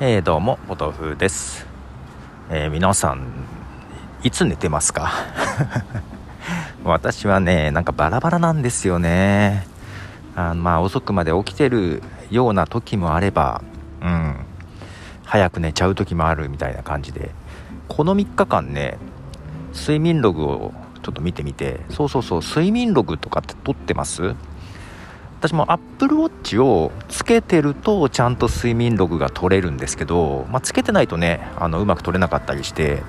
えー、どうもポトフです、えー、皆さんいつ寝てますか？私はねなんかバラバラなんですよね。あまあ遅くまで起きてるような時もあればうん。早く寝ちゃう時もあるみたいな感じで。この3日間ね睡眠ログをちょっと見てみて。そうそうそう睡眠ログとかって撮ってます？私も Apple Watch をつけてるとちゃんと睡眠ログが取れるんですけど、まあ、つけてないとねあのうまく取れなかったりして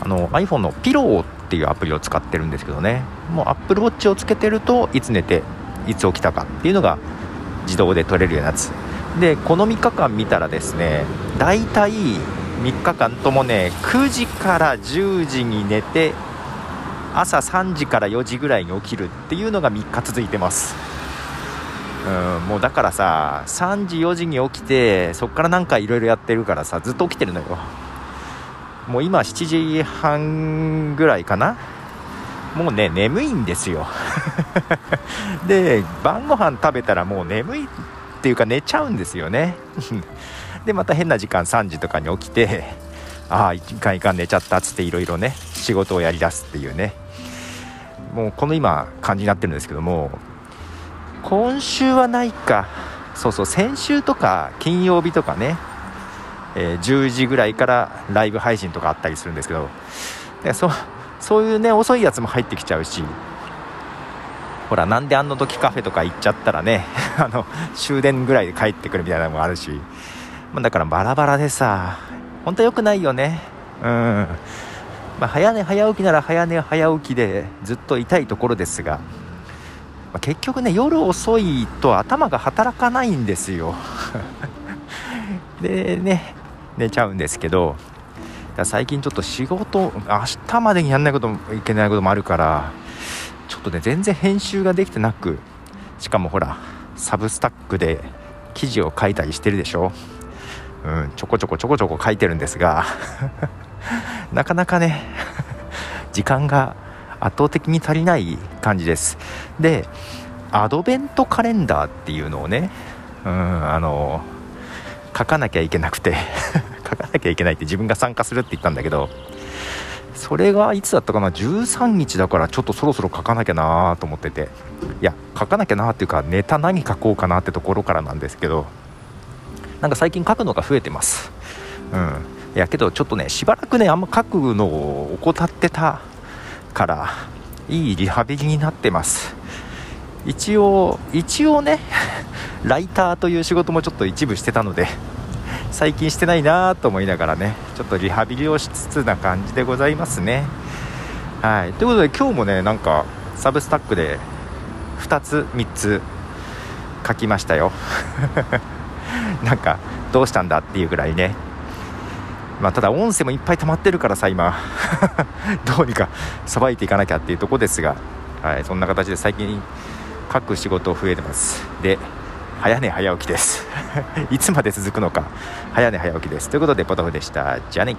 あの iPhone のピローっていうアプリを使ってるんですけどね。もう Apple Watch をつけてるといつ寝ていつ起きたかっていうのが自動で取れるようなやつ。でこの3日間見たらですねだいたい3日間ともね9時から10時に寝て朝3時から4時ぐらいに起きるっていうのが3日続いてます。うん、もうだからさ3時4時に起きてそっからなんかいろいろやってるからさずっと起きてるのよ。もう今7時半ぐらいかな。もうね眠いんですよ。で晩ご飯食べたらもう眠いっていうか寝ちゃうんですよね。でまた変な時間3時とかに起きてああいかんいかん寝ちゃったっつっていろいろね仕事をやりだすっていうね。もうこの今感じになってるんですけども今週はないか。そうそう先週とか金曜日とかね、えー、10時ぐらいからライブ配信とかあったりするんですけど。でそそういうね遅いやつも入ってきちゃうし。ほらなんであの時カフェとか行っちゃったらね あの終電ぐらいで帰ってくるみたいなのもあるし、ま、だからバラバラでさ本当は良くないよね。うん。まあ、早寝早起きなら早寝早起きでずっといたいところですが。あ、結局ね夜遅いと頭が働かないんですよ。でね寝ちゃうんですけど最近ちょっと仕事明日までにやんないこともいけないこともあるからちょっとね全然編集ができてなくしかもほらサブスタックで記事を書いたりしてるでしょ？うんちょこちょこちょこちょこ書いてるんですが なかなかね時間が圧倒的に足りない感じです。でアドベントカレンダーっていうのをねうんあの書かなきゃいけなくて 書かなきゃいけないって自分が参加するって言ったんだけどそれがいつだったかな？13日だからちょっとそろそろ書かなきゃなと思ってて。いや書かなきゃなっていうかネタ何書こうかなってところからなんですけどなんか最近書くのが増えてます。うん。いやけどちょっとねしばらくねあんま書くのを怠ってたからいいリハビリになってます。一応一応ねライターという仕事もちょっと一部してたので最近してないなと思いながらねちょっとリハビリをしつつな感じでございますね。はい。ということで今日もねなんかサブスタックで2つ3つ書きましたよ。なんかどうしたんだっていうぐらいねまあ、ただ音声もいっぱい溜まってるからさ今。どうにかさばいていかなきゃっていうとこですが、はい、そんな形で最近各仕事増えてます。で早寝早起きです。いつまで続くのか。早寝早起きです。ということでポトフでした。じゃあね。